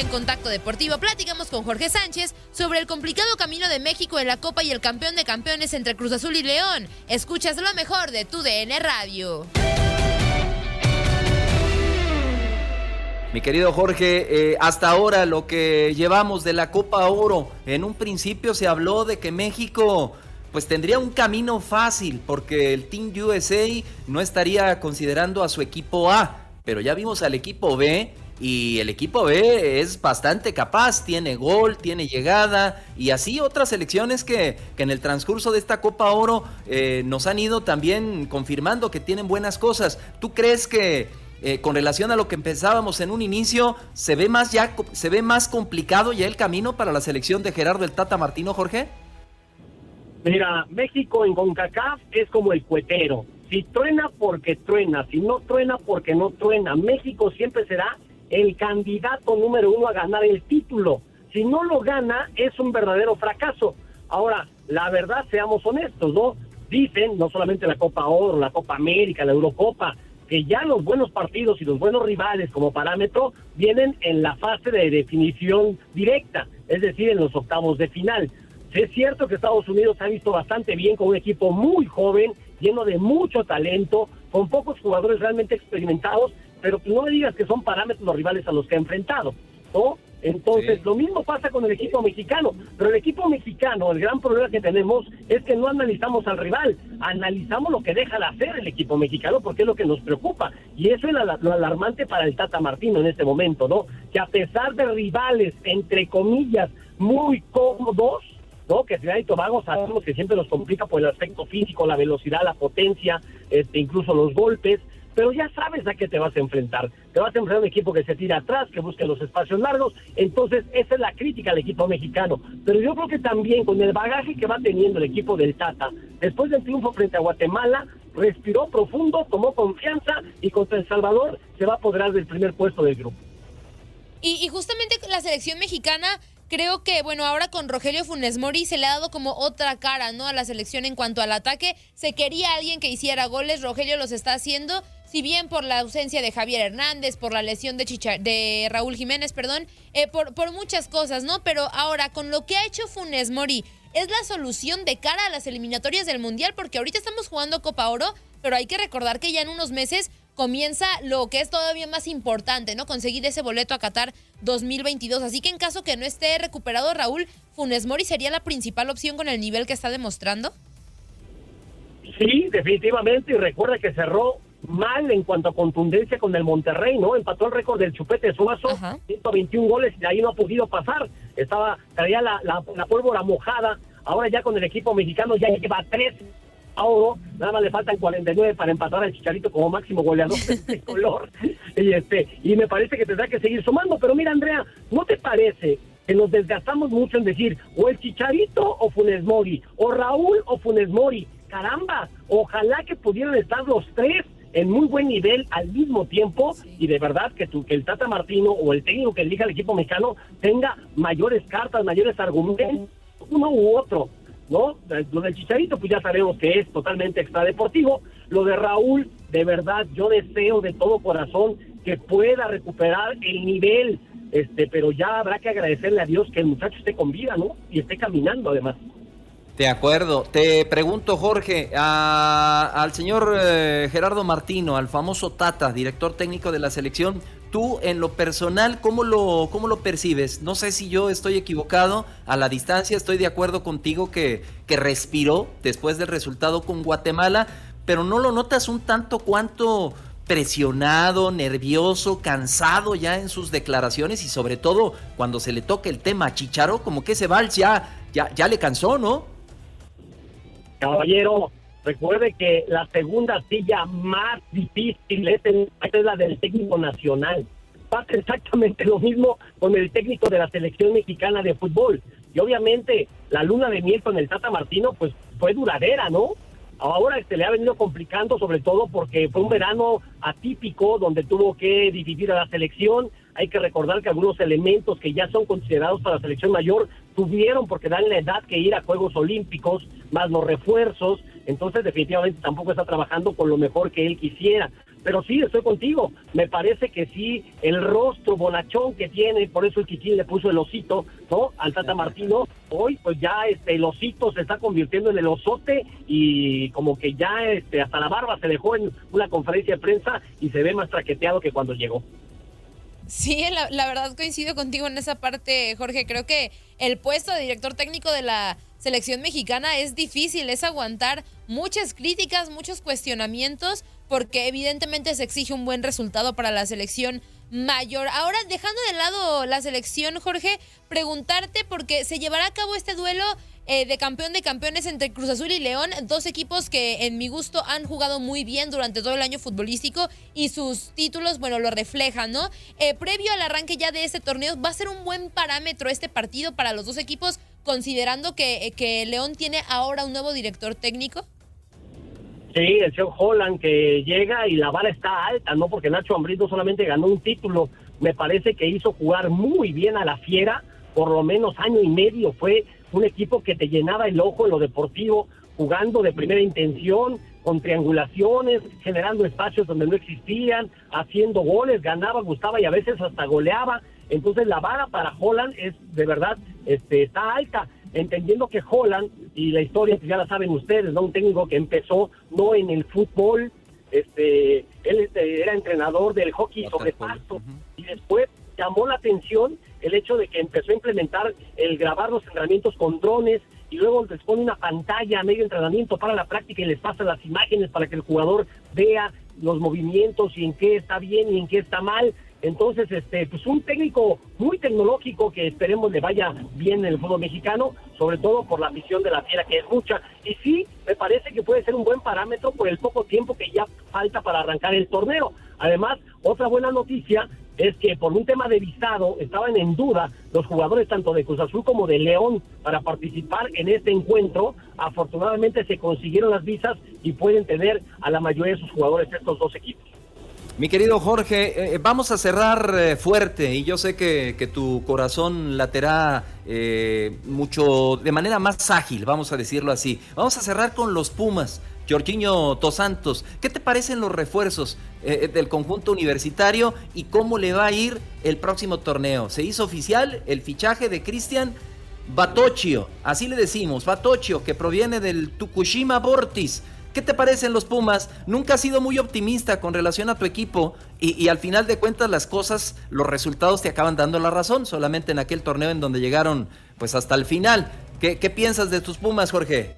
En Contacto Deportivo platicamos con Jorge Sánchez sobre el complicado camino de México en la Copa y el campeón de campeones entre Cruz Azul y León. Escuchas lo mejor de tu DN Radio. Mi querido Jorge, eh, hasta ahora lo que llevamos de la Copa Oro, en un principio se habló de que México pues tendría un camino fácil porque el Team USA no estaría considerando a su equipo A, pero ya vimos al equipo B y el equipo B es bastante capaz, tiene gol, tiene llegada y así otras selecciones que, que en el transcurso de esta Copa Oro eh, nos han ido también confirmando que tienen buenas cosas. ¿Tú crees que eh, con relación a lo que pensábamos en un inicio se ve más ya se ve más complicado ya el camino para la selección de Gerardo el Tata Martino, Jorge? Mira, México en CONCACAF es como el cuetero. Si truena porque truena, si no truena porque no truena. México siempre será el candidato número uno a ganar el título. Si no lo gana, es un verdadero fracaso. Ahora, la verdad, seamos honestos, ¿no? Dicen, no solamente la Copa Oro, la Copa América, la Eurocopa, que ya los buenos partidos y los buenos rivales como parámetro vienen en la fase de definición directa, es decir, en los octavos de final. Es cierto que Estados Unidos se ha visto bastante bien con un equipo muy joven, lleno de mucho talento, con pocos jugadores realmente experimentados, pero no me digas que son parámetros los rivales a los que ha enfrentado, ¿no? Entonces, lo mismo pasa con el equipo mexicano, pero el equipo mexicano, el gran problema que tenemos es que no analizamos al rival, analizamos lo que deja de hacer el equipo mexicano porque es lo que nos preocupa. Y eso es lo alarmante para el Tata Martino en este momento, ¿no? Que a pesar de rivales, entre comillas, muy cómodos, ¿no? Que Ciudad y Tobago sabemos que siempre nos complica por el aspecto físico, la velocidad, la potencia, este, incluso los golpes, pero ya sabes a qué te vas a enfrentar. Te vas a enfrentar a un equipo que se tira atrás, que busque los espacios largos. Entonces, esa es la crítica al equipo mexicano. Pero yo creo que también con el bagaje que va teniendo el equipo del Tata, después del triunfo frente a Guatemala, respiró profundo, tomó confianza y contra El Salvador se va a apoderar del primer puesto del grupo. Y, y justamente la selección mexicana creo que, bueno, ahora con Rogelio Funes Mori se le ha dado como otra cara, ¿no? A la selección en cuanto al ataque. Se quería alguien que hiciera goles, Rogelio los está haciendo si bien por la ausencia de Javier Hernández, por la lesión de, de Raúl Jiménez, perdón, eh, por, por muchas cosas, ¿no? Pero ahora, con lo que ha hecho Funes Mori, ¿es la solución de cara a las eliminatorias del Mundial? Porque ahorita estamos jugando Copa Oro, pero hay que recordar que ya en unos meses comienza lo que es todavía más importante, ¿no? Conseguir ese boleto a Qatar 2022. Así que en caso que no esté recuperado Raúl, Funes Mori sería la principal opción con el nivel que está demostrando. Sí, definitivamente. Y recuerda que cerró mal en cuanto a contundencia con el Monterrey, ¿no? Empató el récord del Chupete Suazo, 121 goles y ahí no ha podido pasar. Estaba, traía la, la, pólvora mojada. Ahora ya con el equipo mexicano ya lleva tres Copa Oro, nada más le faltan 49 para empatar al Chicharito como máximo goleador de color. Y, este, y me parece que tendrá que seguir sumando. Pero mira, Andrea, ¿no te parece que nos desgastamos mucho en decir o el Chicharito o Funes Mori, o Raúl o Funes Mori? Caramba, ojalá que pudieran estar los tres en muy buen nivel al mismo tiempo y de verdad que, tu, que el Tata Martino o el técnico que elija el equipo mexicano tenga mayores cartas, mayores argumentos, uno u otro, ¿no? Lo del Chicharito pues ya sabemos que es totalmente extradeportivo, lo de Raúl, de verdad yo deseo de todo corazón que pueda recuperar el nivel, este, pero ya habrá que agradecerle a Dios que el muchacho esté con vida, ¿no? Y esté caminando además. De acuerdo. Te pregunto, Jorge, al señor eh, Gerardo Martino, al famoso Tata, director técnico de la selección, tú en lo personal, ¿cómo lo, cómo lo percibes? No sé si yo estoy equivocado, a la distancia estoy de acuerdo contigo que, que respiró después del resultado con Guatemala, pero ¿no lo notas un tanto cuanto presionado, nervioso, cansado ya en sus declaraciones y sobre todo cuando se le toca el tema Chicharo, como que ese vals ya, ya, ya le cansó, ¿no? Caballero, recuerde que la segunda silla más difícil es, la del técnico nacional. Pasa exactamente lo mismo con el técnico de la selección mexicana de fútbol. Y obviamente la luna de miel con el Tata Martino pues fue duradera, ¿no? Ahora se le ha venido complicando sobre todo porque fue un verano atípico donde tuvo que dividir a la selección. Hay que recordar que algunos elementos que ya son considerados para la selección mayor tuvieron porque dan la edad que ir a Juegos Olímpicos, más los refuerzos. Entonces definitivamente tampoco está trabajando con lo mejor que él quisiera. Pero sí, estoy contigo. Me parece que sí, el rostro bonachón que tiene, por eso el Kikín le puso el osito, ¿no? Al Tata Martino. Hoy, pues ya este, el osito se está convirtiendo en el osote y como que ya este, hasta la barba se dejó en una conferencia de prensa y se ve más traqueteado que cuando llegó. Sí, la, verdad coincido contigo en esa parte, Jorge. Creo que el puesto de director técnico de la selección mexicana es difícil, es aguantar muchas críticas, muchos cuestionamientos, porque evidentemente se exige un buen resultado para la selección mayor. Ahora, dejando de lado la selección, Jorge, preguntarte porque se llevará a cabo este duelo eh, de campeón de campeones entre Cruz Azul y León, dos equipos que en mi gusto han jugado muy bien durante todo el año futbolístico y sus títulos, bueno, lo reflejan, ¿no? Eh, previo al arranque ya de este torneo, ¿va a ser un buen parámetro este partido para los dos equipos, considerando que, que León tiene ahora un nuevo director técnico? Sí, el señor Holland que llega y la vara está alta, ¿no? Porque Nacho Ambriz solamente ganó un título, me parece que hizo jugar muy bien a la fiera, por lo menos año y medio fue un equipo que te llenaba el ojo en lo deportivo, jugando de primera intención, con triangulaciones, generando espacios donde no existían, haciendo goles, ganaba, gustaba y a veces hasta goleaba. Entonces la vara para Holland es de verdad este, está alta entendiendo que Holland, y la historia ya la saben ustedes, ¿no? Un técnico que empezó no en el fútbol, este, él este, era entrenador del hockey sobre pasto, y después llamó la atención el hecho de que empezó a implementar el grabar los entrenamientos con drones, y luego les pone una pantalla a medio entrenamiento para la práctica y les pasa las imágenes para que el jugador vea los movimientos y en qué está bien y en qué está mal. Entonces, este, pues un técnico muy tecnológico que esperemos le vaya bien en el fútbol mexicano, sobre todo por la misión de la fiera que es mucha. Y sí, me parece que puede ser un buen parámetro por el poco tiempo que ya falta para arrancar el torneo. Además, otra buena noticia es que por un tema de visado estaban en duda los jugadores tanto de Cruz Azul como de León para participar en este encuentro. Afortunadamente se consiguieron las visas y pueden tener a la mayoría de sus jugadores estos dos equipos. Mi querido Jorge, eh, vamos a cerrar eh, fuerte y yo sé que, tu corazón laterá eh, mucho, de manera más ágil, vamos a decirlo así. Vamos a cerrar con los Pumas. Jorginho Tosantos, ¿qué te parecen los refuerzos del conjunto universitario y cómo le va a ir el próximo torneo? Se hizo oficial el fichaje de Cristian Batochio, así le decimos, Batochio, que proviene del Tukushima Bortis ¿Qué te parecen los Pumas? Nunca has sido muy optimista con relación a tu equipo y, al final de cuentas las cosas, los resultados te acaban dando la razón, solamente en aquel torneo en donde llegaron pues hasta el final. ¿Qué, piensas de tus Pumas, Jorge?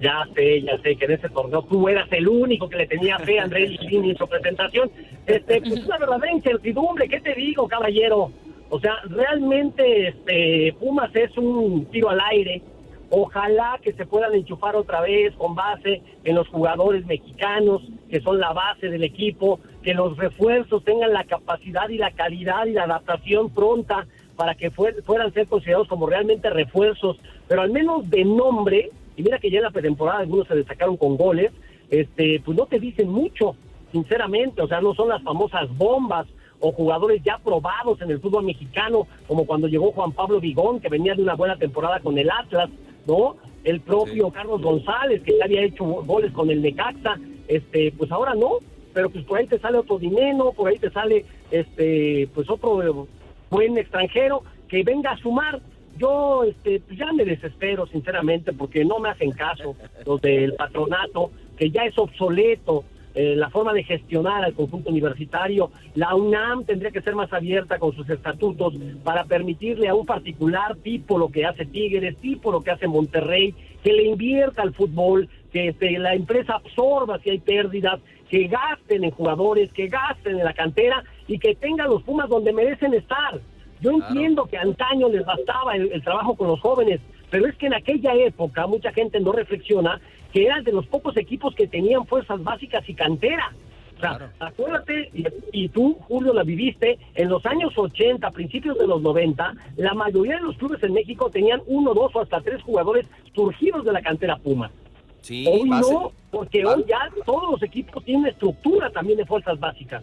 Ya sé, ya sé que en ese torneo tú eras el único que le tenía fe a Andrés en su presentación. Este, pues una verdadera incertidumbre, ¿qué te digo, caballero? O sea, realmente este Pumas es un tiro al aire Ojalá que se puedan enchufar otra vez con base en los jugadores mexicanos, que son la base del equipo, que los refuerzos tengan la capacidad y la calidad y la adaptación pronta para que fueran ser considerados como realmente refuerzos, pero al menos de nombre, y mira que ya en la pretemporada algunos se destacaron con goles, este, pues no te dicen mucho, sinceramente, o sea, no son las famosas bombas o jugadores ya probados en el fútbol mexicano, como cuando llegó Juan Pablo Vigón, que venía de una buena temporada con el Atlas, ¿no? El propio Carlos González, que ya había hecho goles con el Necaxa, este, pues ahora no, pero pues por ahí te sale otro dinero, por ahí te sale este, pues otro buen extranjero que venga a sumar. Yo este, pues ya me desespero, sinceramente, porque no me hacen caso los del patronato, que ya es obsoleto eh, la forma de gestionar al conjunto universitario. La UNAM tendría que ser más abierta con sus estatutos para permitirle a un particular tipo lo que hace Tigres, tipo lo que hace Monterrey, que le invierta al fútbol, que este, la empresa absorba si hay pérdidas, que gasten en jugadores, que gasten en la cantera y que tengan los Pumas donde merecen estar. Yo entiendo que antaño les bastaba el, trabajo con los jóvenes, pero es que en aquella época mucha gente no reflexiona que eran de los pocos equipos que tenían fuerzas básicas y cantera. O sea, acuérdate, y, tú, Julio, la viviste, en los años 80, principios de los 90, la mayoría de los clubes en México tenían uno, dos o hasta tres jugadores surgidos de la cantera Puma. Sí, hoy no, porque hoy ya todos los equipos tienen estructura también de fuerzas básicas.